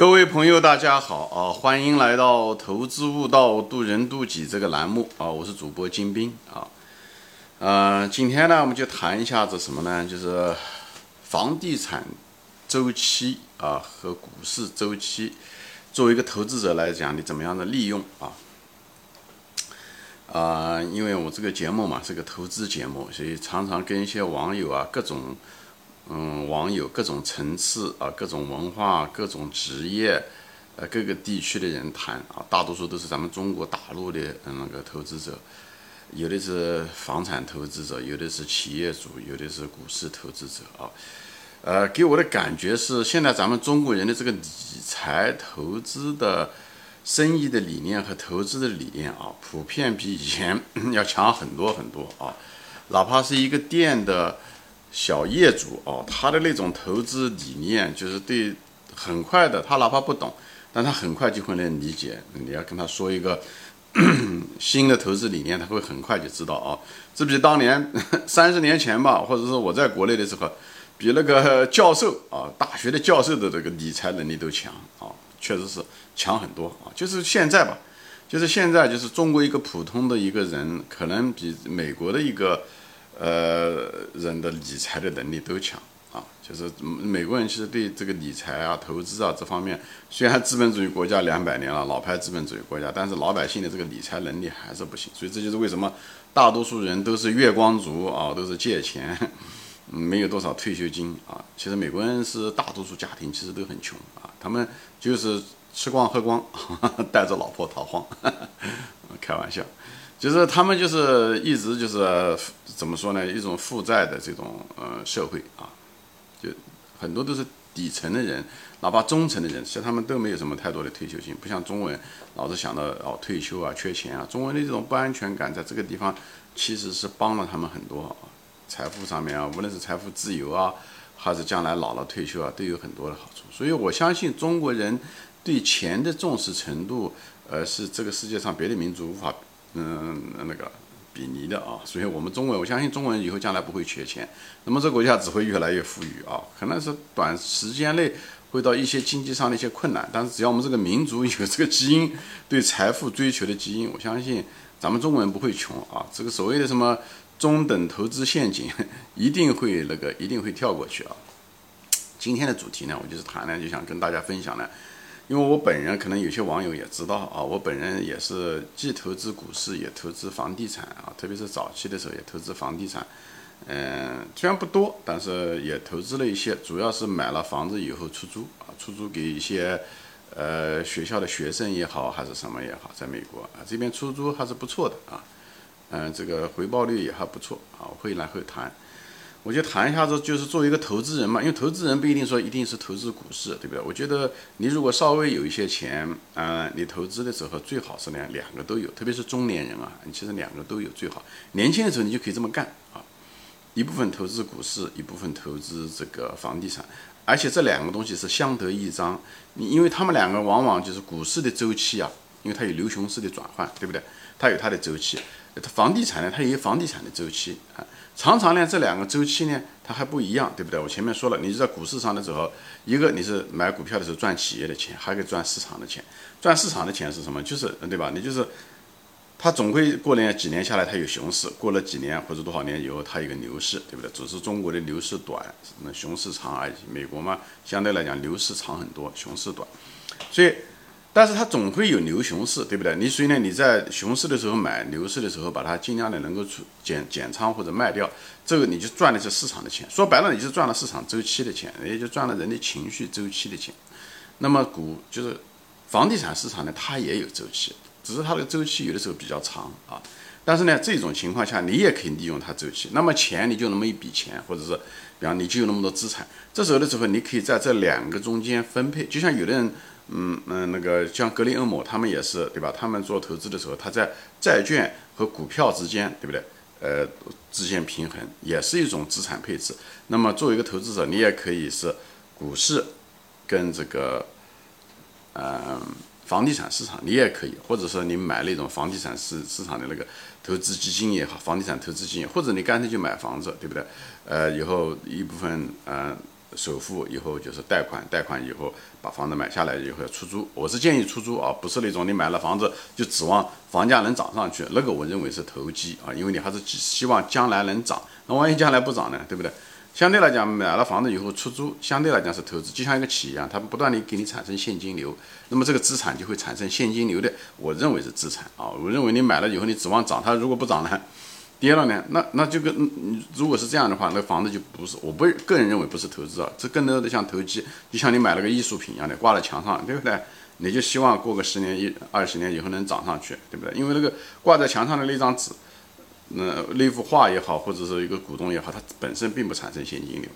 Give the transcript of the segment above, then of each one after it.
各位朋友，大家好啊！欢迎来到《投资悟道，渡人渡己》这个栏目啊！我是主播金兵啊。呃，今天呢，我们就谈一下子什么呢？就是房地产周期啊和股市周期，作为一个投资者来讲，你怎么样的利用啊？啊，因为我这个节目嘛是个投资节目，所以常常跟一些网友啊各种。嗯，网友各种层次啊，各种文化，各种职业，呃，各个地区的人谈啊，大多数都是咱们中国大陆的那个投资者，有的是房产投资者，有的是企业主，有的是股市投资者啊。呃，给我的感觉是，现在咱们中国人的这个理财投资的生意的理念和投资的理念啊，普遍比以前 要强很多很多啊，哪怕是一个店的。小业主哦，他的那种投资理念就是对很快的，他哪怕不懂，但他很快就会能理解。你要跟他说一个 新的投资理念，他会很快就知道啊。这比当年 三十年前吧，或者是我在国内的时候，比那个教授啊，大学的教授的这个理财能力都强啊，确实是强很多啊。就是现在吧，就是现在，就是中国一个普通的一个人，可能比美国的一个。呃，人的理财的能力都强啊，就是美国人其实对这个理财啊、投资啊这方面，虽然资本主义国家两百年了，老牌资本主义国家，但是老百姓的这个理财能力还是不行，所以这就是为什么大多数人都是月光族啊，都是借钱，没有多少退休金啊。其实美国人是大多数家庭其实都很穷啊，他们就是吃光喝光，带着老婆逃荒，开玩笑。就是他们就是一直就是怎么说呢？一种负债的这种呃社会啊，就很多都是底层的人，哪怕中层的人，其实他们都没有什么太多的退休金，不像中文老是想到哦退休啊缺钱啊。中文的这种不安全感，在这个地方其实是帮了他们很多啊，财富上面啊，无论是财富自由啊，还是将来老了退休啊，都有很多的好处。所以我相信中国人对钱的重视程度，呃，是这个世界上别的民族无法。嗯，那个比拟的啊，所以我们中国，我相信中国人以后将来不会缺钱，那么这国家只会越来越富裕啊。可能是短时间内会到一些经济上的一些困难，但是只要我们这个民族有这个基因，对财富追求的基因，我相信咱们中国人不会穷啊。这个所谓的什么中等投资陷阱，一定会那个一定会跳过去啊。今天的主题呢，我就是谈呢，就想跟大家分享呢。因为我本人可能有些网友也知道啊，我本人也是既投资股市也投资房地产啊，特别是早期的时候也投资房地产，嗯，虽然不多，但是也投资了一些，主要是买了房子以后出租啊，出租给一些呃学校的学生也好，还是什么也好，在美国啊这边出租还是不错的啊，嗯，这个回报率也还不错啊，会来会谈。我就谈一下子，就是作为一个投资人嘛，因为投资人不一定说一定是投资股市，对不对？我觉得你如果稍微有一些钱，嗯，你投资的时候最好是两两个都有，特别是中年人啊，你其实两个都有最好。年轻的时候你就可以这么干啊，一部分投资股市，一部分投资这个房地产，而且这两个东西是相得益彰。你因为他们两个往往就是股市的周期啊，因为它有牛熊市的转换，对不对？它有它的周期，房地产呢，它也有房地产的周期啊。常常呢，这两个周期呢，它还不一样，对不对？我前面说了，你在股市上的时候，一个你是买股票的时候赚企业的钱，还可以赚市场的钱。赚市场的钱是什么？就是，对吧？你就是，它总会过了几年下来，它有熊市；过了几年或者多少年以后，它有个牛市，对不对？只是中国的牛市短，那熊市长而已。美国嘛，相对来讲牛市长很多，熊市短，所以。但是它总会有牛熊市，对不对？你所以呢，你在熊市的时候买，牛市的时候把它尽量的能够出减减仓或者卖掉，这个你就赚的是市场的钱。说白了，你是赚了市场周期的钱，也就赚了人的情绪周期的钱。那么股就是房地产市场呢，它也有周期，只是它的周期有的时候比较长啊。但是呢，这种情况下你也可以利用它周期。那么钱你就那么一笔钱，或者是比方你就有那么多资产，这时候的时候你可以在这两个中间分配，就像有的人。嗯嗯，那个像格林恩姆他们也是，对吧？他们做投资的时候，他在债券和股票之间，对不对？呃，之间平衡也是一种资产配置。那么作为一个投资者，你也可以是股市跟这个嗯房地产市场，你也可以，或者说你买那种房地产市市场的那个投资基金也好，房地产投资基金，或者你干脆就买房子，对不对？呃，以后一部分嗯首付以后就是贷款，贷款以后把房子买下来以后要出租。我是建议出租啊，不是那种你买了房子就指望房价能涨上去，那个我认为是投机啊，因为你还是希望将来能涨。那万一将来不涨呢，对不对？相对来讲，买了房子以后出租，相对来讲是投资，就像一个企业一样，它不断的给你产生现金流，那么这个资产就会产生现金流的，我认为是资产啊。我认为你买了以后，你指望涨，它如果不涨呢，跌了呢，那那就跟如果是这样的话，那房子就不是，我不个人认为不是投资啊，这更多的像投机，就像你买了个艺术品一样的挂在墙上，对不对？你就希望过个十年一二十年以后能涨上去，对不对？因为那个挂在墙上的那张纸。那那幅画也好，或者是一个股东也好，它本身并不产生现金流。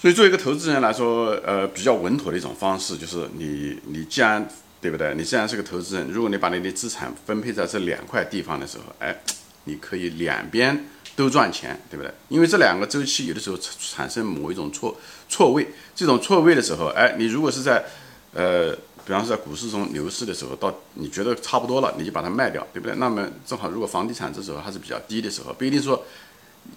所以，作为一个投资人来说，呃，比较稳妥的一种方式就是，你你既然对不对？你既然是个投资人，如果你把你的资产分配在这两块地方的时候，哎，你可以两边都赚钱，对不对？因为这两个周期有的时候产生某一种错错位，这种错位的时候，哎，你如果是在呃。比方说，在股市中牛市的时候，到你觉得差不多了，你就把它卖掉，对不对？那么正好，如果房地产这时候还是比较低的时候，不一定说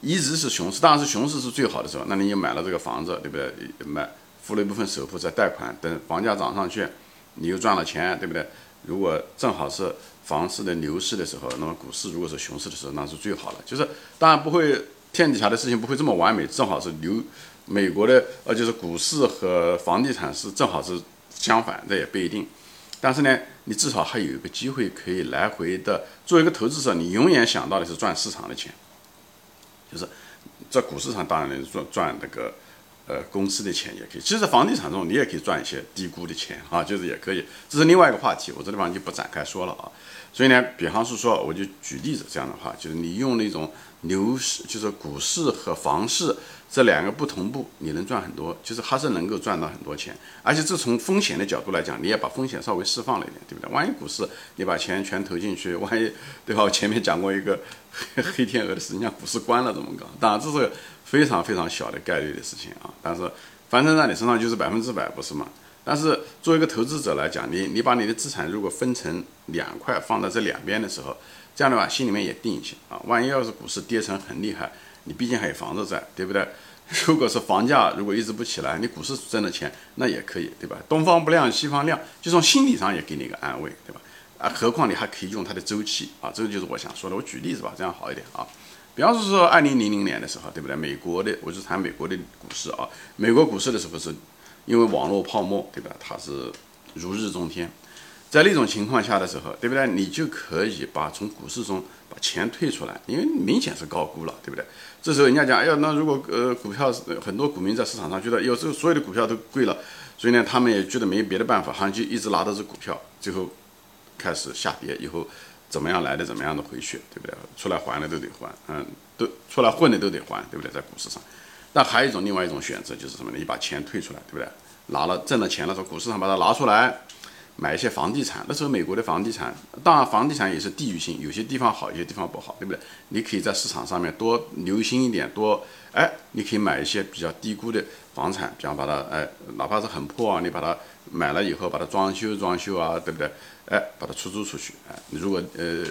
一直是熊市，当然是熊市是最好的时候。那你也买了这个房子，对不对？买付了一部分首付再贷款，等房价涨上去，你又赚了钱，对不对？如果正好是房市的牛市的时候，那么股市如果是熊市的时候，那是最好了。就是当然不会天底下的事情不会这么完美，正好是牛美国的呃，就是股市和房地产是正好是。相反，这也不一定，但是呢，你至少还有一个机会可以来回的。作为一个投资者，你永远想到的是赚市场的钱，就是在股市上当然能赚赚那个呃公司的钱也可以。其实，房地产中你也可以赚一些低估的钱啊，就是也可以。这是另外一个话题，我这地方就不展开说了啊。所以呢，比方是说，我就举例子这样的话，就是你用那种牛市，就是股市和房市这两个不同步，你能赚很多，就是还是能够赚到很多钱。而且这从风险的角度来讲，你也把风险稍微释放了一点，对不对？万一股市你把钱全投进去，万一对吧？我前面讲过一个黑天鹅的事情，像股市关了怎么搞？当然这是非常非常小的概率的事情啊，但是反正在你身上就是百分之百，不是吗？但是作为一个投资者来讲，你你把你的资产如果分成两块放在这两边的时候，这样的话心里面也定一些啊。万一要是股市跌成很厉害，你毕竟还有房子在，对不对？如果是房价如果一直不起来，你股市挣的钱那也可以，对吧？东方不亮西方亮，就从心理上也给你一个安慰，对吧？啊，何况你还可以用它的周期啊，这个就是我想说的。我举例子吧，这样好一点啊。比方说二零零零年的时候，对不对？美国的，我就谈美国的股市啊，美国股市的时候是。因为网络泡沫，对吧？它是如日中天，在那种情况下的时候，对不对？你就可以把从股市中把钱退出来，因为明显是高估了，对不对？这时候人家讲，哎呀，那如果呃股票很多股民在市场上觉得，有时候所有的股票都贵了，所以呢，他们也觉得没别的办法，好像就一直拿着这股票，最后开始下跌，以后怎么样来的，怎么样的回去，对不对？出来还的都得还，嗯，都出来混的都得还，对不对？在股市上。那还有一种，另外一种选择就是什么呢？你把钱退出来，对不对？拿了挣了钱了，从股市上把它拿出来，买一些房地产。那时候美国的房地产，当然房地产也是地域性，有些地方好，有些地方不好，对不对？你可以在市场上面多留心一点，多哎，你可以买一些比较低估的房产，比方把它哎，哪怕是很破啊，你把它买了以后，把它装修装修啊，对不对？哎，把它出租出去，哎，你如果呃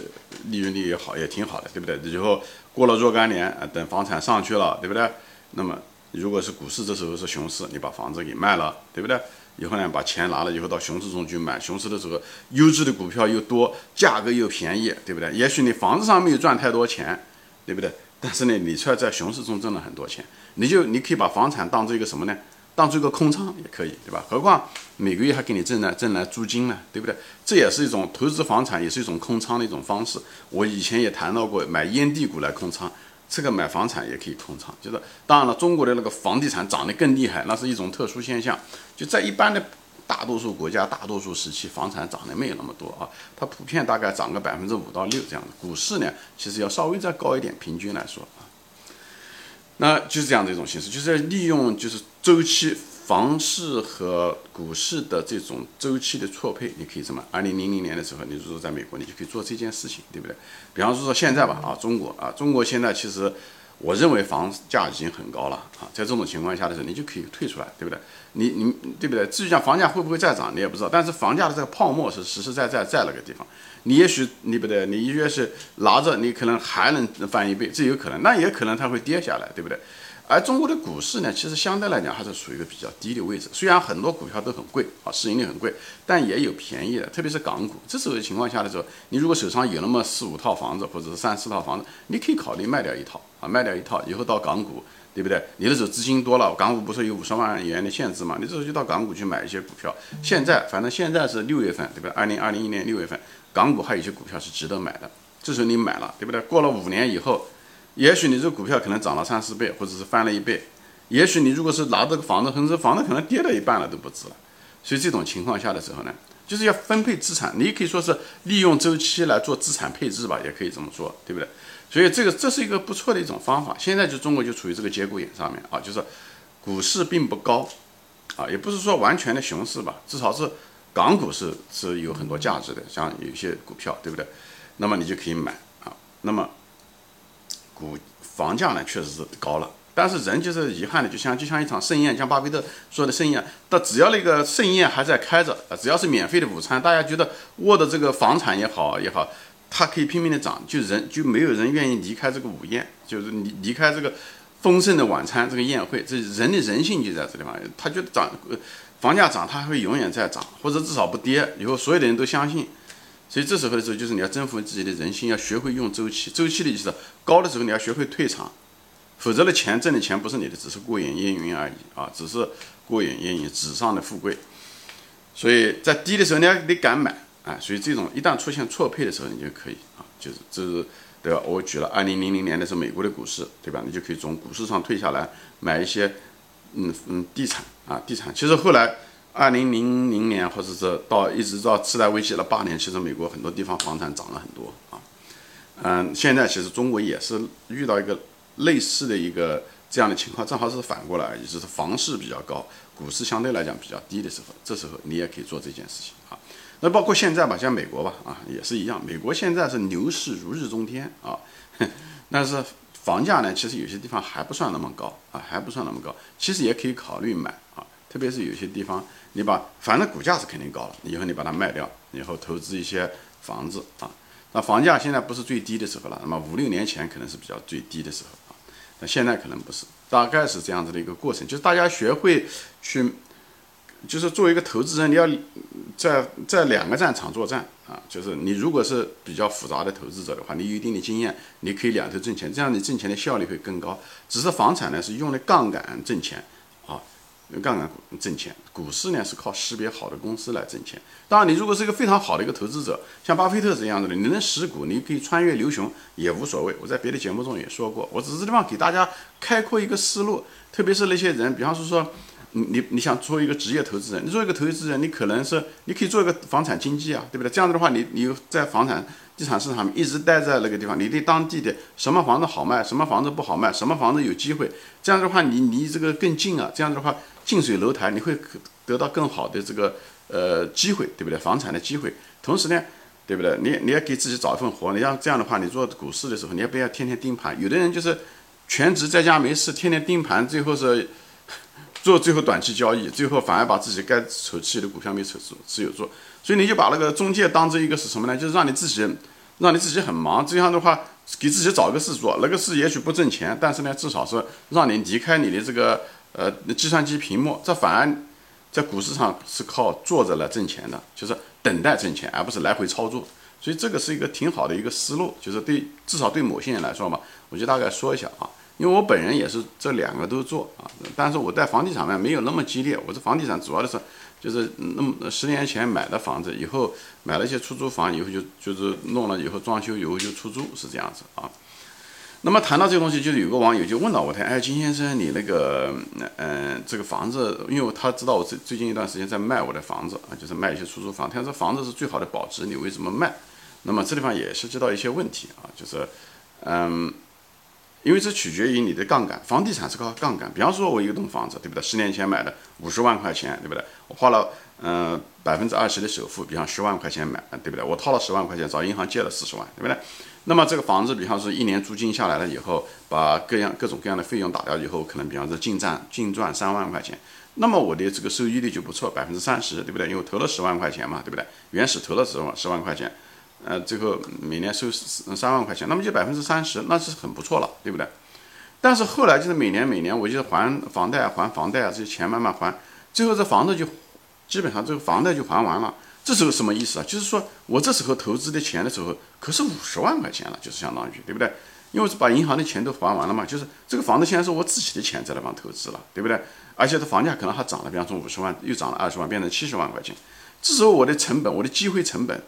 利润率也好，也挺好的，对不对？以后过了若干年啊，等房产上去了，对不对？那么，如果是股市这时候是熊市，你把房子给卖了，对不对？以后呢，把钱拿了以后到熊市中去买，熊市的时候优质的股票又多，价格又便宜，对不对？也许你房子上没有赚太多钱，对不对？但是呢，你却在熊市中挣了很多钱，你就你可以把房产当做一个什么呢？当做一个空仓也可以，对吧？何况每个月还给你挣来挣来租金呢，对不对？这也是一种投资房产，也是一种空仓的一种方式。我以前也谈到过买烟蒂股来空仓。这个买房产也可以空仓，就是当然了，中国的那个房地产涨得更厉害，那是一种特殊现象。就在一般的大多数国家、大多数时期，房产涨得没有那么多啊，它普遍大概涨个百分之五到六这样的。股市呢，其实要稍微再高一点，平均来说啊，那就是这样的一种形式，就是利用就是周期。房市和股市的这种周期的错配，你可以什么：二零零零年的时候，你如果在美国，你就可以做这件事情，对不对？比方说现在吧，啊，中国啊，中国现在其实。我认为房价已经很高了啊，在这种情况下的时候，你就可以退出来，对不对？你你对不对？至于讲房价会不会再涨，你也不知道。但是房价的这个泡沫是实实在在在那个地方。你也许你不对，你越是拿着，你可能还能翻一倍，这有可能。那也可能它会跌下来，对不对？而中国的股市呢，其实相对来讲还是处于一个比较低的位置。虽然很多股票都很贵啊，市盈率很贵，但也有便宜的，特别是港股。这时候的情况下的时候，你如果手上有那么四五套房子，或者是三四套房子，你可以考虑卖掉一套啊，卖掉一套以后到港股，对不对？你的时候资金多了，港股不是有五十万元的限制嘛？你这时候就到港股去买一些股票。现在反正现在是六月份，对不对？二零二零一年六月份，港股还有一些股票是值得买的。这时候你买了，对不对？过了五年以后。也许你这股票可能涨了三四倍，或者是翻了一倍。也许你如果是拿这个房子，很多房子可能跌了一半了都不止了。所以这种情况下的时候呢，就是要分配资产。你可以说是利用周期来做资产配置吧，也可以这么说，对不对？所以这个这是一个不错的一种方法。现在就中国就处于这个节骨眼上面啊，就是股市并不高啊，也不是说完全的熊市吧，至少是港股是是有很多价值的，像有些股票，对不对？那么你就可以买啊，那么。股房价呢确实是高了，但是人就是遗憾的，就像就像一场盛宴，像巴菲特说的盛宴，但只要那个盛宴还在开着，只要是免费的午餐，大家觉得握的这个房产也好也好，它可以拼命的涨，就人就没有人愿意离开这个午宴，就是离离开这个丰盛的晚餐这个宴会，这人的人性就在这地方，他觉得涨房价涨，它会永远在涨，或者至少不跌，以后所有的人都相信。所以这时候的时候，就是你要征服自己的人心，要学会用周期。周期的意思，高的时候你要学会退场，否则的钱挣的钱不是你的，只是过眼烟云而已啊，只是过眼烟云，纸上的富贵。所以在低的时候你要得敢买啊，所以这种一旦出现错配的时候，你就可以啊，就是这是对吧？我举了二零零零年的是美国的股市，对吧？你就可以从股市上退下来买一些嗯嗯地产啊，地产。其实后来。二零零零年，或者是到一直到次贷危机了八年，其实美国很多地方房产涨了很多啊。嗯，现在其实中国也是遇到一个类似的一个这样的情况，正好是反过来，也就是房市比较高，股市相对来讲比较低的时候，这时候你也可以做这件事情啊。那包括现在吧，像美国吧，啊也是一样，美国现在是牛市如日中天啊，但是房价呢，其实有些地方还不算那么高啊，还不算那么高，其实也可以考虑买，特别是有些地方。你把反正股价是肯定高了，以后你把它卖掉，以后投资一些房子啊。那房价现在不是最低的时候了，那么五六年前可能是比较最低的时候啊。那现在可能不是，大概是这样子的一个过程，就是大家学会去，就是作为一个投资人，你要在在两个战场作战啊。就是你如果是比较复杂的投资者的话，你有一定的经验，你可以两头挣钱，这样你挣钱的效率会更高。只是房产呢是用的杠杆挣钱。杠杆挣钱，股市呢是靠识别好的公司来挣钱。当然，你如果是一个非常好的一个投资者，像巴菲特这样子的，你能识股，你可以穿越牛熊也无所谓。我在别的节目中也说过，我只是地方给大家开阔一个思路，特别是那些人，比方说说。你你你想做一个职业投资人，你做一个投资人，你可能是你可以做一个房产经纪啊，对不对？这样子的话，你你在房产地产市场一直待在那个地方，你对当地的什么房子好卖，什么房子不好卖，什么房子有机会，这样的话你离这个更近啊，这样的话近水楼台，你会得到更好的这个呃机会，对不对？房产的机会，同时呢，对不对？你你要给自己找一份活，你像这样的话，你做股市的时候，你也不要天天盯盘，有的人就是全职在家没事，天天盯盘，最后是。做最后短期交易，最后反而把自己该筹期的股票没筹住，持有做，所以你就把那个中介当做一个是什么呢？就是让你自己，让你自己很忙，这样的话给自己找个事做，那个事也许不挣钱，但是呢，至少是让你离开你的这个呃计算机屏幕，这反而在股市上是靠坐着来挣钱的，就是等待挣钱，而不是来回操作，所以这个是一个挺好的一个思路，就是对至少对某些人来说嘛，我就大概说一下啊。因为我本人也是这两个都做啊，但是我在房地产面没有那么激烈。我这房地产主要的是，就是那么十年前买的房子，以后买了一些出租房，以后就就是弄了以后装修以后就出租，是这样子啊。那么谈到这个东西，就是有个网友就问到我，他哎，金先生，你那个嗯这个房子，因为他知道我最最近一段时间在卖我的房子啊，就是卖一些出租房，他说房子是最好的保值，你为什么卖？那么这地方也涉及到一些问题啊，就是嗯。因为这取决于你的杠杆，房地产是靠杠杆。比方说，我一栋房子，对不对？十年前买的五十万块钱，对不对？我花了嗯百分之二十的首付，比方十万块钱买，对不对？我掏了十万块钱找银行借了四十万，对不对？那么这个房子，比方说一年租金下来了以后，把各样各种各样的费用打掉以后，可能比方说净赚净赚三万块钱。那么我的这个收益率就不错，百分之三十，对不对？因为我投了十万块钱嘛，对不对？原始投了十万十万块钱。呃，最后每年收三万块钱，那么就百分之三十，那是很不错了，对不对？但是后来就是每年每年我就是还房贷还房贷啊，这些钱慢慢还，最后这房子就基本上这个房贷就还完了。这时候什么意思啊？就是说我这时候投资的钱的时候，可是五十万块钱了，就是相当于对不对？因为是把银行的钱都还完了嘛，就是这个房子现在是我自己的钱在那方投资了，对不对？而且这房价可能还涨了，比方说五十万又涨了二十万，变成七十万块钱。这时候我的成本，我的机会成本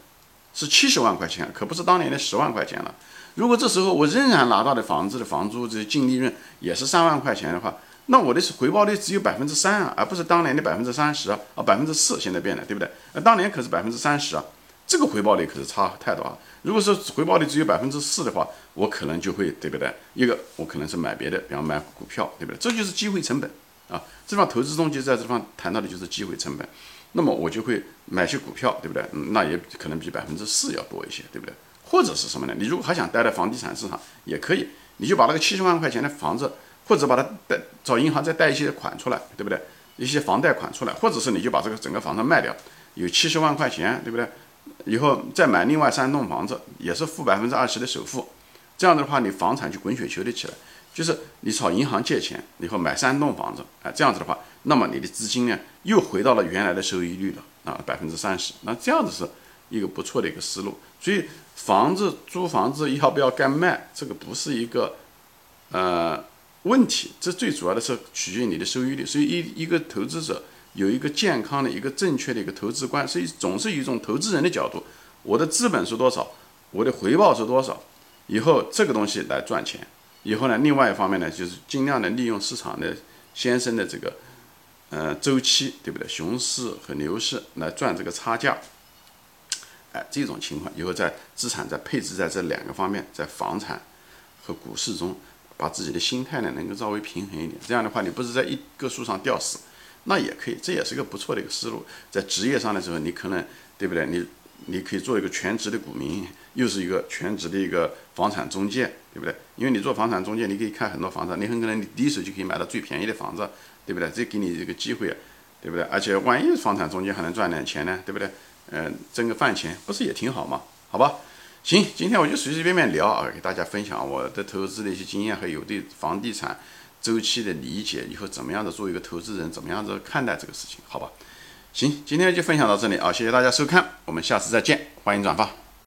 是七十万块钱，可不是当年的十万块钱了。如果这时候我仍然拿到的房子的房租这些净利润也是三万块钱的话，那我的回报率只有百分之三啊，而不是当年的百分之三十啊，百分之四现在变了，对不对？那当年可是百分之三十啊，这个回报率可是差太多了。如果说回报率只有百分之四的话，我可能就会对不对？一个我可能是买别的，比方买股票，对不对？这就是机会成本啊。这方投资中就在这方谈到的就是机会成本。那么我就会买些股票，对不对？那也可能比百分之四要多一些，对不对？或者是什么呢？你如果还想待在房地产市场，也可以，你就把那个七十万块钱的房子，或者把它贷找银行再贷一些款出来，对不对？一些房贷款出来，或者是你就把这个整个房子卖掉，有七十万块钱，对不对？以后再买另外三栋房子，也是付百分之二十的首付，这样的话你房产就滚雪球的起来。就是你朝银行借钱，以后买三栋房子，啊，这样子的话，那么你的资金呢又回到了原来的收益率了啊，百分之三十。那这样子是一个不错的一个思路。所以房子租房子要不要该卖，这个不是一个呃问题，这最主要的是取决于你的收益率。所以一一个投资者有一个健康的一个正确的一个投资观，所以总是以一种投资人的角度，我的资本是多少，我的回报是多少，以后这个东西来赚钱。以后呢，另外一方面呢，就是尽量的利用市场的先生的这个呃周期，对不对？熊市和牛市来赚这个差价。哎，这种情况以后在资产在配置在这两个方面，在房产和股市中，把自己的心态呢能够稍微平衡一点。这样的话，你不是在一个树上吊死，那也可以，这也是个不错的一个思路。在职业上的时候，你可能对不对？你你可以做一个全职的股民，又是一个全职的一个房产中介，对不对？因为你做房产中介，你可以看很多房子，你很可能你第一手就可以买到最便宜的房子，对不对？这给你一个机会，对不对？而且万一房产中介还能赚点钱呢，对不对？嗯，挣个饭钱不是也挺好吗？好吧，行，今天我就随随便便聊啊，给大家分享我的投资的一些经验和有对房地产周期的理解，以后怎么样的做一个投资人，怎么样子看待这个事情，好吧？行，今天就分享到这里啊，谢谢大家收看，我们下次再见，欢迎转发。